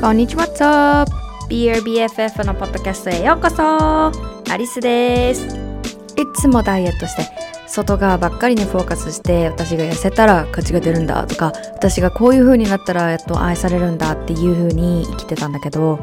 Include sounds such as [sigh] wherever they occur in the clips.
こんにちは、What's up? BRBFF のポッドキャストへようこそアリスですいつもダイエットして外側ばっかりにフォーカスして私が痩せたら価値が出るんだとか私がこういう風になったらやっと愛されるんだっていう風に生きてたんだけど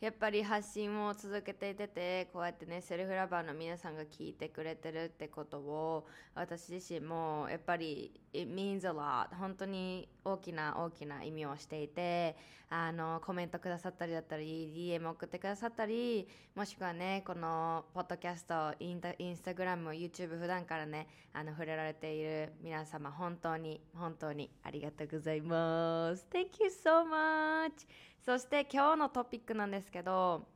やっぱり発信を続けていててこうやってねセルフラバーの皆さんが聞いてくれてるってことを私自身もやっぱり it means a lot 本当に大きな大きな意味をしていてあのコメントくださったりだったり DM 送ってくださったりもしくはねこのポッドキャストインタインスタグラム YouTube 普段からねあの触れられている皆様本当に本当にありがとうございます。Thank you so much そして今日のトピックなんですけど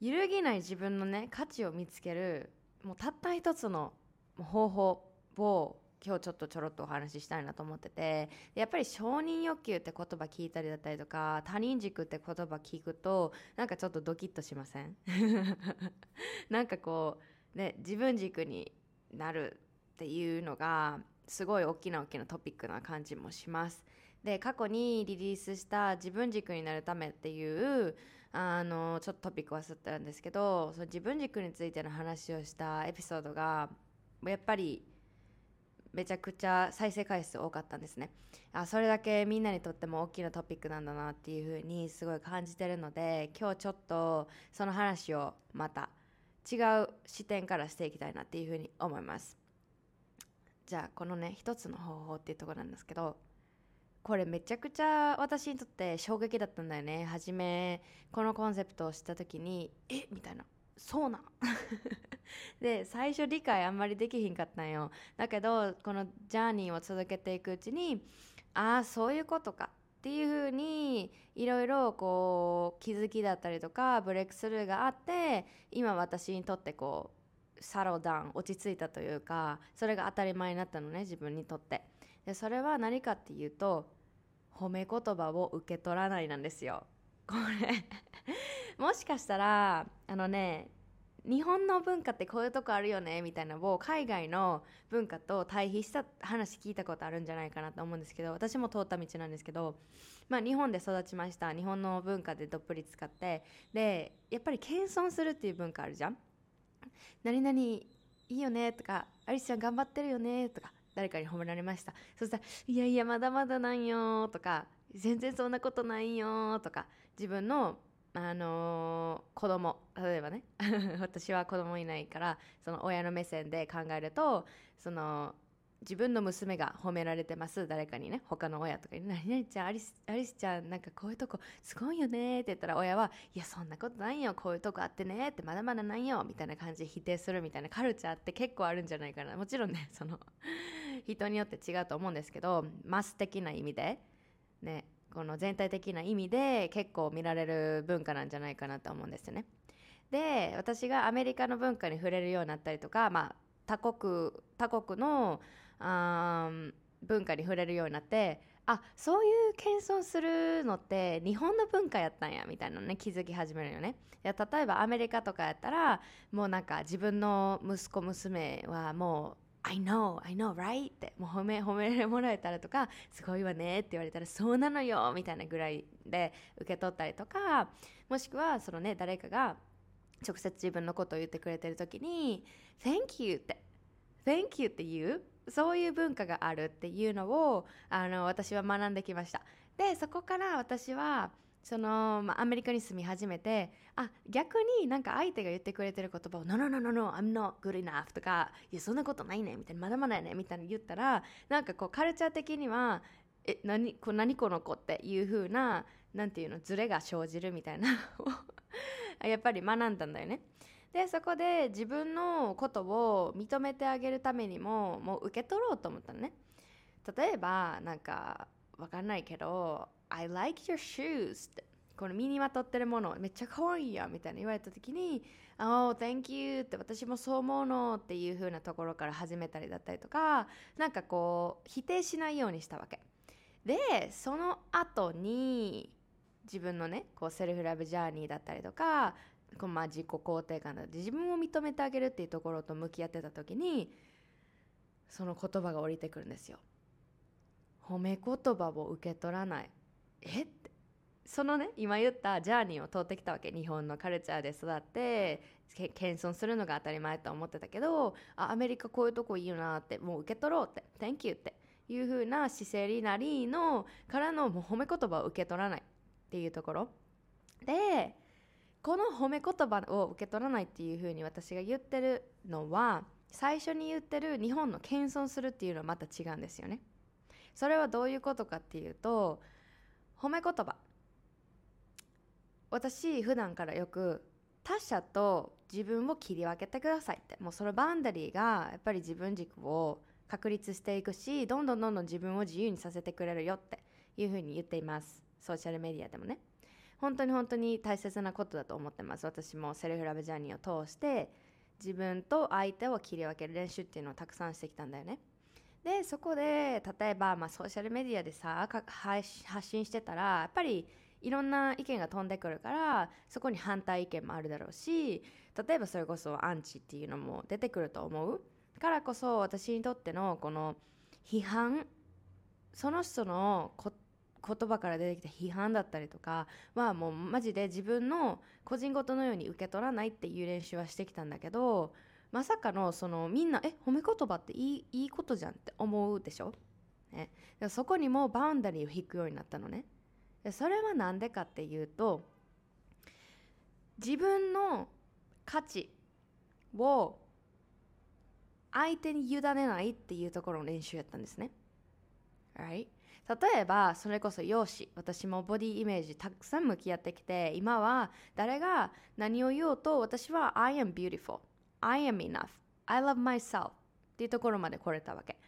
揺るぎない自分のね価値を見つけるもうたった一つの方法を今日ちょっとちょろっとお話ししたいなと思っててやっぱり承認欲求って言葉聞いたりだったりとか他人軸って言葉聞くとなんかちょっとドキッとしません？[laughs] なんかこうね自分軸になるっていうのがすごい大きな大きなトピックな感じもします。で過去にリリースした自分軸になるためっていうあのちょっとトピック忘れてたんですけどその自分軸についての話をしたエピソードがやっぱりめちゃくちゃ再生回数多かったんですね。あそれだけみんなにとっても大きなトピックなんだなっていうふうにすごい感じてるので今日ちょっとその話をまた違う視点からしていきたいなっていうふうに思います。じゃあこのね一つの方法っていうところなんですけどこれめちゃくちゃ私にとって衝撃だったんだよね。初めこのコンセプトを知った時にえ？みたいな。そうなん？[laughs] で最初理解あんまりできひんかったんよ。だけどこのジャーニーを続けていくうちにああそういうことか。っていうふうにいろいろこう気づきだったりとかブレイクスルーがあって今私にとってこうサロダン落ち着いたというかそれが当たり前になったのね自分にとって。でそれは何かっていうと褒め言葉を受け取らないなんですよ。これ [laughs] もしかしたらあのね日本の文化ってこういうとこあるよねみたいなのを海外の文化と対比した話聞いたことあるんじゃないかなと思うんですけど私も通った道なんですけど、まあ、日本で育ちました日本の文化でどっぷり使ってでやっぱり謙遜するっていう文化あるじゃん。何々いいよねとかアリスちゃん頑張ってるよねとか誰かに褒められました。そしたら「いやいやまだまだなんよ」とか「全然そんなことないよ」とか自分のあのー、子供例えばね [laughs] 私は子供いないからその親の目線で考えるとその自分の娘が褒められてます。誰かにね他の親とかに「何々ちゃんアリスアリスちゃんなんかこういうとこすごいよね」って言ったら親は「いやそんなことないよ。こういうとこあってね」ってまだまだないよ。みたいな感じで否定するみたいな。カルチャーって結構あるんじゃないかな。もちろんね [laughs] その人によって違うと思うんですけどマス的な意味でねこの全体的な意味で結構見られる文化なんじゃないかなと思うんですよね。で私がアメリカの文化に触れるようになったりとか、まあ、他国他国のあ文化に触れるようになってあそういう謙遜するのって日本の文化やったんやみたいなのね気づき始めるよねいや例えばアメリカとかやったらもうなんか自分の息子娘はもう I know, I know, right? ってもう褒め褒めもらえたらとかすごいわねって言われたらそうなのよみたいなぐらいで受け取ったりとかもしくはそのね誰かが直接自分のことを言ってくれてる時に Thank you って Thank you って言うそういう文化があるっていうのをあの私は学んできましたでそこから私はその、まあ、アメリカに住み始めてあ逆になんか相手が言ってくれてる言葉を「No, no, no, no, no, I'm not good enough」とか「いやそんなことないね」みたいな「まだまだやね」みたいな言ったらなんかこうカルチャー的には「え何こ何この子」っていう風ななんていうのズレが生じるみたいな [laughs] やっぱり学んだんだよね。でそこで自分のことを認めてあげるためにももう受け取ろうと思ったのね。例えばなんかわかんないけど I like your shoes ってこの身にまとってるものめっちゃ可愛いやみたいな言われた時に Oh thank you って私もそう思うのっていう風なところから始めたりだったりとかなんかこう否定しないようにしたわけでその後に自分のねこうセルフラブジャーニーだったりとかこうまあ自己肯定感だ。って自分を認めてあげるっていうところと向き合ってた時にその言葉が降りてくるんですよ。褒め言葉を受け取らない。え？ってそのね今言ったジャーニーを通ってきたわけ。日本のカルチャーで育って謙遜するのが当たり前と思ってたけどあアメリカこういうとこいいよなってもう受け取ろうって Thank you っていう風な姿勢になりのからのもう褒め言葉を受け取らないっていうところ。でこの褒め言葉を受け取らないっていう風に私が言ってるのは最初に言ってる日本の謙遜するっていうのはまた違うんですよね。それはどういうことかっていうと褒め言葉。私普段からよく他者と自分を切り分けてくださいって。もうそのバンダリーがやっぱり自分軸を確立していくしどんどんどんどん自分を自由にさせてくれるよっていうふうに言っています。ソーシャルメディアでもね。本当に本当に大切なことだと思ってます。私もセルフラブジャーニーを通して自分と相手を切り分ける練習っていうのをたくさんしてきたんだよね。でそこで例えば、まあ、ソーシャルメディアでさ発信してたらやっぱりいろんな意見が飛んでくるからそこに反対意見もあるだろうし例えばそれこそアンチっていうのも出てくると思う。からこそ私にとってのこの批判その人の言葉から出てきた批判だったりとかはもうマジで自分の個人事のように受け取らないっていう練習はしてきたんだけどまさかのそのみんなえ褒め言葉っていいいいことじゃんって思うでしょ、ね、そこにもバウンダリーを引くようになったのねでそれは何でかっていうと自分の価値を相手に委ねないっていうところの練習やったんですね。Right? 例えばそれこそ容姿私もボディイメージたくさん向き合ってきて今は誰が何を言おうと私は I am beautiful I am enough I love myself っていうところまで来れたわけ。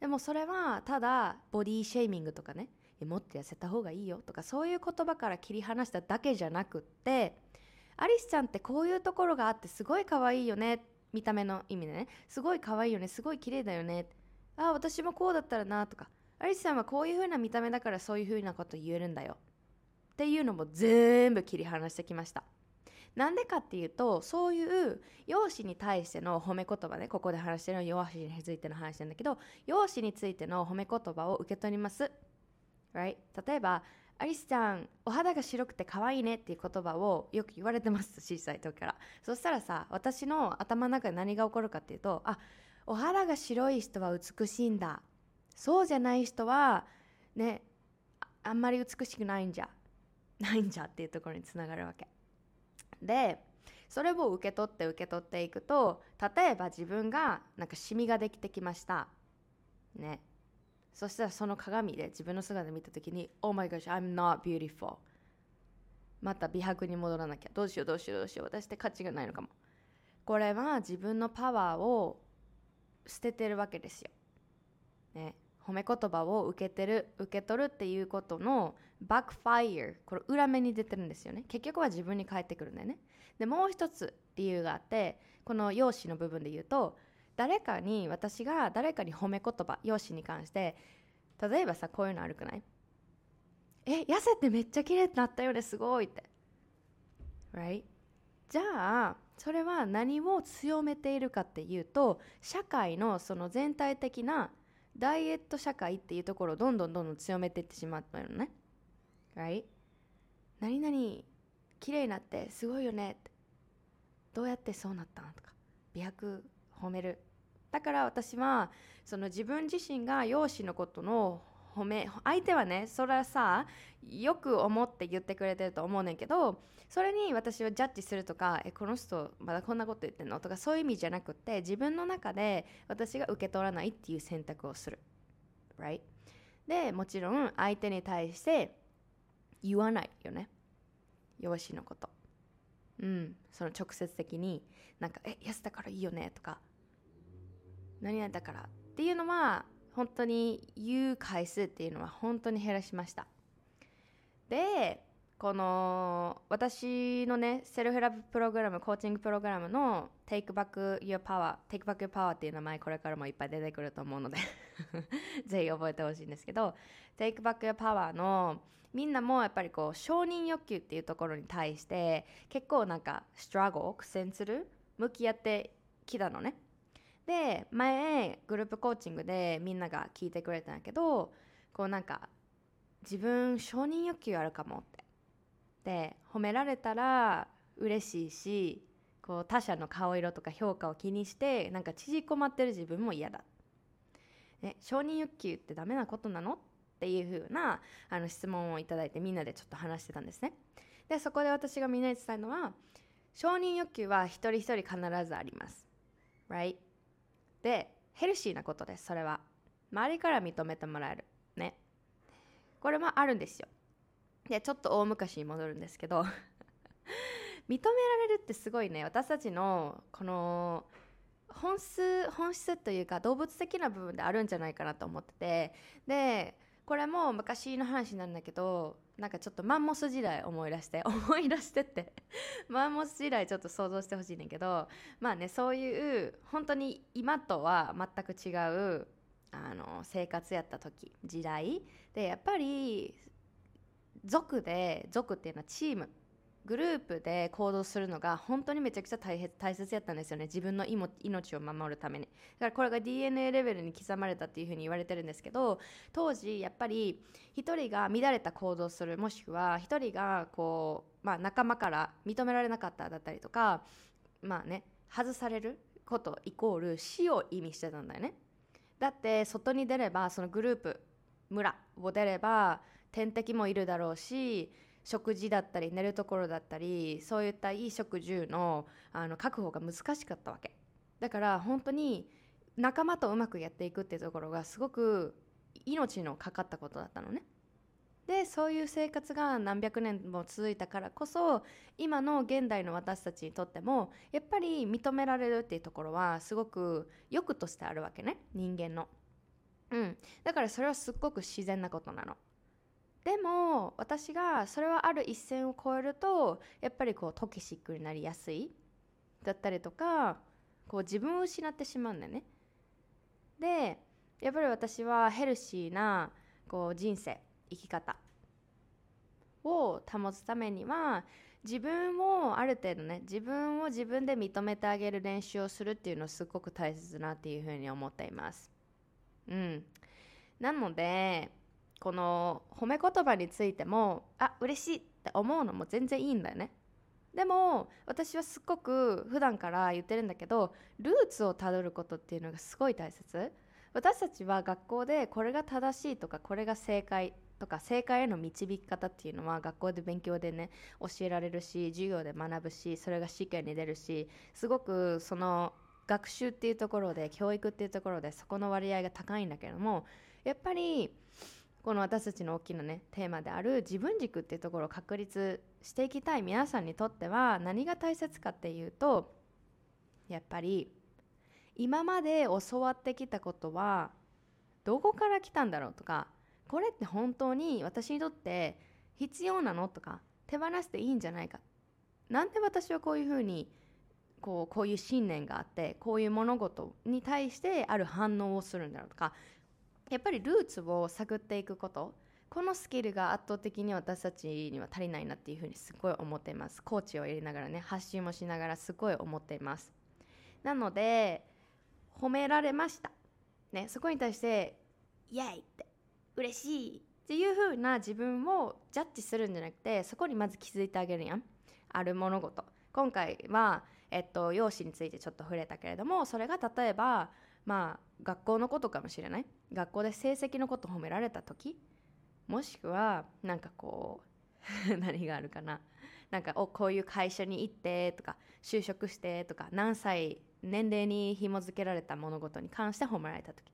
でもそれはただボディシェイミングとかねもっと痩せた方がいいよとかそういう言葉から切り離しただけじゃなくってアリスちゃんってこういうところがあってすごい可愛いよね見た目の意味でねすごい可愛いよねすごい綺麗だよねああ私もこうだったらなとかアリスさんはこういう風な見た目だからそういう風なこと言えるんだよ。っていうのも全部切り離してきました。なんでかっていうとそういう容姿に対しての褒め言葉ねここで話してるのは容姿についての話なんだけど容姿についての褒め言葉を受け取ります、right? 例えばアリスちゃんお肌が白くて可愛いねっていう言葉をよく言われてます。小さい時から。そしたらさ私の頭の中で何が起こるかっていうとあお肌が白い人は美しいんだ。そうじゃない人はねあんまり美しくないんじゃないんじゃっていうところにつながるわけ。でそれを受け取って受け取っていくと例えば自分がなんかシミができてきました。ね。そしたらその鏡で自分の姿見た時に Oh my gosh I'm not beautiful. また美白に戻らなきゃ。どうしようどうしようどうしよう。私って価値がないのかも。これは自分のパワーを捨ててるわけですよ、ね、褒め言葉を受けてる受け取るっていうことのバックファイアこれ裏目に出てるんですよね。結局は自分に返ってくるんだよね。でもう一つ理由があってこの容姿の部分で言うと誰かに私が誰かに褒め言葉容姿に関して例えばさこういうのあるくない？え痩せてめっちゃ綺麗になったよねすごいって。Right? じゃあそれは何を強めているかっていうと社会のその全体的なダイエット社会っていうところをどんどんどんどん強めていってしまったのね。Right? 何々綺麗になってすごいよねってどうやってそうなったんとか美白褒めるだから私はその自分自身が容姿のことの褒め相手はねそれはさよく思って言ってくれてると思うねんけどそれに私はジャッジするとかえこの人まだこんなこと言ってんの？とかそういう意味じゃなくって自分の中で私が受け取らないっていう選択をする。Right? でもちろん相手に対して言わないよね。養子のこと。うん、その直接的になんか「え安だからいいよね」とか「何々だから」っていうのは本当に言う回数っていうのは本当に減らしました。でこの私のねセルフラブプログラムコーチングプログラムの Take Back Your Power Take Back Your Power っていう名前これからもいっぱい出てくると思うので [laughs] ぜひ覚えてほしいんですけど Take Back Your Power のみんなもやっぱりこう承認欲求っていうところに対して結構なんかストラゴ苦戦する向き合ってきたのね。で前グループコーチングでみんなが聞いてくれたんやけどこうなんか自分承認欲求あるかもって。で褒められたら嬉しいしこう他者の顔色とか評価を気にしてなんか縮こまってる自分も嫌だ、ね、承認欲求ってダメなことなの？っていう風なあな質問をいただいてみんなでちょっと話してたんですね。でそこで私がみんなに伝えるのは承認欲求は一人一人必ずあります。Right? でヘルシーなことですそれは。周りから認めてもらえる。ね。これもあるんですよ。でちょっと大昔に戻るんですけど。[laughs] 認められるってすごいね。私たちのこの本質本質というか動物的な部分であるんじゃないかなと思ってて。でこれも昔の話なんだけどなんかちょっとマンモス時代思い出して [laughs] 思い出してってマンモス時代ちょっと想像してほしいねんけどまあねそういう本当に今とは全く違うあの生活やった時時代。でやっぱり族で族っていうのはチーム。グループで行動するのが本当にめちゃくちゃ大大切やったんですよね。自分の命を守るために。だからこれが DNA レベルに刻まれたっていうふうに言われてるんですけど当時やっぱり1人が乱れた行動するもしくは1人がこう、まあ、仲間から認められなかっただったりとかまあね外されることイコール死を意味してたんだよね。だって外に出ればそのグループ村を出れば天敵もいるだろうし食事だったり寝るところだったりそういった衣食住のあの確保が難しかったわけ。だから本当に仲間とうまくやっていくっていうところがすごく命のかかったことだったのね。でそういう生活が何百年も続いたからこそ今の現代の私たちにとってもやっぱり認められるっていうところはすごく欲としてあるわけね。人間の。うん。だからそれはすっごく自然なことなの。でも私がそれはある一線を越えるとやっぱりこうトキシックになりやすいだったりとかこう自分を失ってしまうんだよね。でやっぱり私はヘルシーなこう人生生き方を保つためには自分をある程度ね自分を自分で認めてあげる練習をするっていうのをすごく大切だなっていうふうに思っています。うん。なのでこの褒め言葉についてもあ嬉しいって思うのも全然いいんだよね。でも私はすっごく普段から言ってるんだけどルーツをたどることっていうのがすごい大切。私たちは学校でこれが正しいとかこれが正解とか正解への導き方っていうのは学校で勉強でね教えられるし授業で学ぶしそれが試験に出るしすごくその学習っていうところで教育っていうところでそこの割合が高いんだけどもやっぱりこの私たちの大きなねテーマである自分軸っていうところを確立していきたい。皆さんにとっては何が大切かっていうとやっぱり今まで教わってきたことはどこから来たんだろうとかこれって本当に私にとって必要なの？とか手放していいんじゃないか？なんで私はこういうふうにこうこういう信念があってこういう物事に対してある反応をするんだろうとかやっぱりルーツを探っていくこと。このスキルが圧倒的に私たちには足りないなっていうふうにすごい思っています。コーチをやりながらね発信もしながらすごい思っています。なので褒められました。ねそこに対してイエイって嬉しいっていう風な自分をジャッジするんじゃなくてそこにまず気づいてあげるやん。ある物事。今回は、えっと、容姿についてちょっと触れたけれどもそれが例えばまあ学校のことかもしれない。学校で成績のこと褒められた時？もしくはなんかこう [laughs] 何があるかな？なんかおこういう会社に行ってとか就職してとか何歳年齢に紐付けられた物事に関して褒められた時。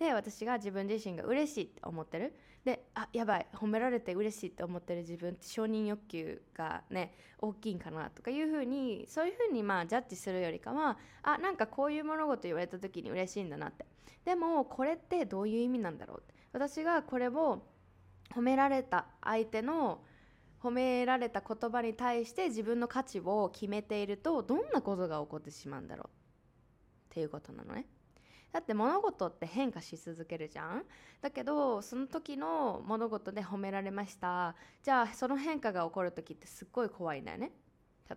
で私が自分自身が嬉しいって思ってる。であやばい褒められて嬉しいって思ってる自分って承認欲求がね大きいんかなとかいうふうにそういうふうにまあジャッジするよりかはあなんかこういう物事言われた時に嬉しいんだなって。でもこれってどういう意味なんだろう私がこれを褒められた相手の褒められた言葉に対して自分の価値を決めているとどんなことが起こってしまうんだろうっていうことなのね。だって物事って変化し続けるじゃん？だけどその時の物事で褒められました。じゃあその変化が起こる時ってすっごい怖いんだよね。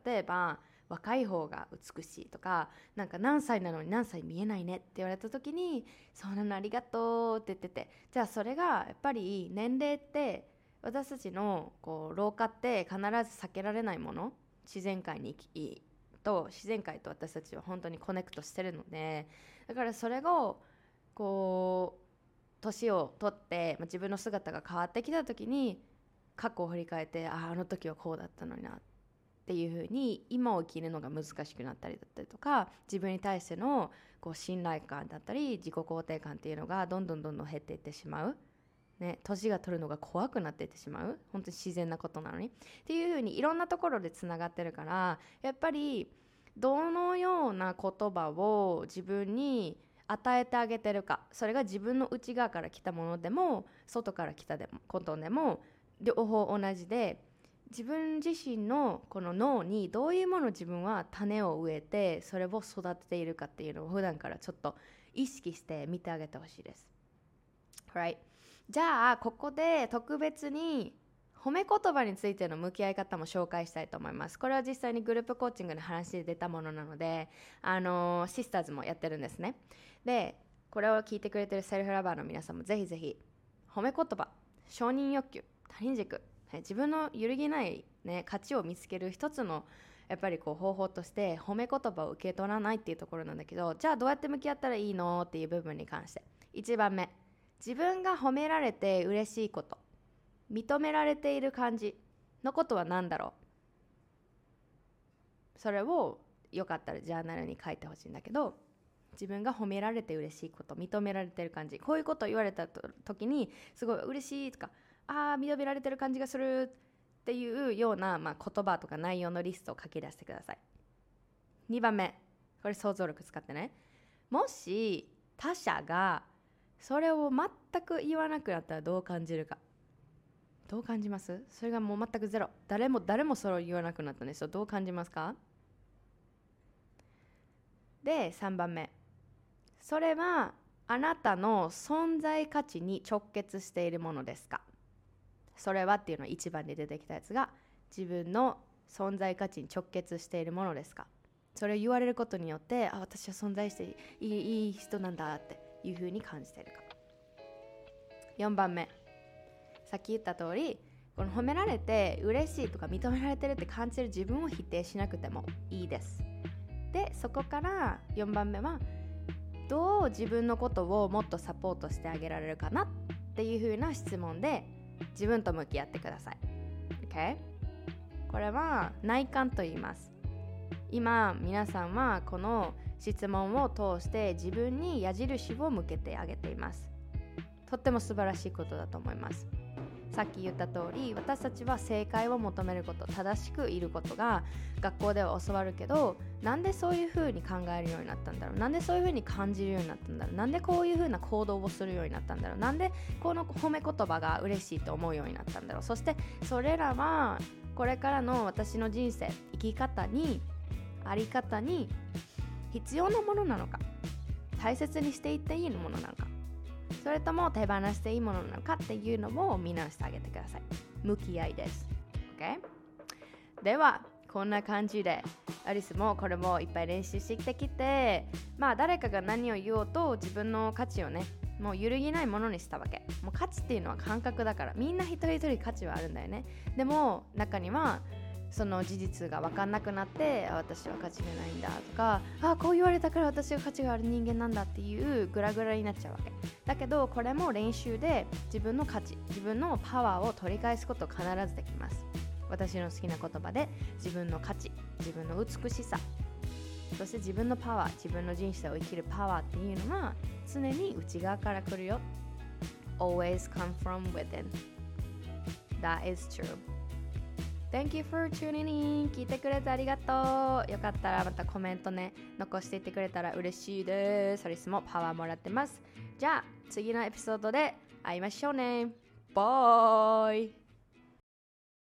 例えば若い方が美しいとかなんか何歳なのに何歳見えないねって言われた時にそうなのありがとうって言ってて。じゃあそれがやっぱり年齢って私たちのこう老化って必ず避けられないもの？自然界に生きと自然界と私たちは本当にコネクトしてるのでだからそれをこう年を取ってま自分の姿が変わってきた時に過去を振り返ってあああの時はこうだったのになっていうふうに今を生きるのが難しくなったりだったりとか自分に対してのこう信頼感だったり自己肯定感っていうのがどんどんどんどん減っていってしまう。ね、年が取るのが怖くなっていってしまう？本当に自然なことなのにっていうふうにいろんなところでつながってるからやっぱりどのような言葉を自分に与えてあげてるかそれが自分の内側から来たものでも外から来たでもことでも両方同じで自分自身のこの脳にどういうもの自分は種を植えてそれを育てているかっていうのを普段からちょっと意識して見てあげてほしいです。Right? じゃあここで特別に褒め言葉についての向き合い方も紹介したいと思います。これは実際にグループコーチングの話で出たものなので、あのシスターズもやってるんですね。で、これを聞いてくれてるセルフラバーの皆さんもぜひぜひ、褒め言葉、承認欲求、他人軸、自分の揺るぎない、ね、価値を見つける一つのやっぱりこう方法として褒め言葉を受け取らないっていうところなんだけどじゃあどうやって向き合ったらいいの？っていう部分に関して1番目自分が褒められて嬉しいこと認められている感じのことは何だろう？それをよかったらジャーナルに書いてほしいんだけど自分が褒められて嬉しいこと認められてる感じ。こういうことを言われた時にすごい嬉しいとかああ認められてる感じがするっていうような、まあ、言葉とか内容のリストを書き出してください。2番目。これ想像力使ってね。もし他者がそれを全く言わなくなったらどう感じるか。どう感じます？それがもう全くゼロ。誰も誰もそれを言わなくなったんですよどう感じますか？で3番目。それはあなたの存在価値に直結しているものですか？それはっていうのは1番で出てきたやつが自分の存在価値に直結しているものですか？それを言われることによってあ私は存在していいいい人なんだっていうふうに感じてるか。4番目。さっき言った通りこの褒められて嬉しいとか認められてるって感じる自分を否定しなくてもいいです。でそこから4番目はどう自分のことをもっとサポートしてあげられるかなっていう風な質問で自分と向き合ってください。OK? これは内観と言います。今皆さんはこの質問を通して自分に矢印を向けてあげています。とっても素晴らしいことだと思います。さっき言った通り私たちは正解を求めること正しくいることが学校では教わるけどなんでそういう風に考えるようになったんだろう？なんでそういう風に感じるようになったんだろう？なんでこういう風な行動をするようになったんだろう？なんでこの褒め言葉が嬉しいと思うようになったんだろう？そしてそれらはこれからの私の人生生き方にあり方に必要なものなのか大切にしていっていいものなのかそれとも手放していいものなのかっていうのを見直してあげてください。向き合いです。OK ではこんな感じでアリスもこれもいっぱい練習してきてまあ誰かが何を言おうと自分の価値をねもう揺るぎないものにしたわけ。もう価値っていうのは感覚だからみんな一人一人価値はあるんだよね。でも中にはその事実が分かんなくなって私は価値がないんだとかあこう言われたから私は価値がある人間なんだっていうグラグラになっちゃうわけ。だけどこれも練習で自分の価値自分のパワーを取り返すこと必ずできます。私の好きな言葉で自分の価値自分の美しさそして自分のパワー自分の人生を生きるパワーっていうのは常に内側から来るよ。Always come from within. That is true. Thank you for tuning in. 聞いてくれてありがとう。よかったらまたコメントね残していってくれたら嬉しいです。アリスもパワーもらってます。じゃあ次のエピソードで会いましょうね。バイ。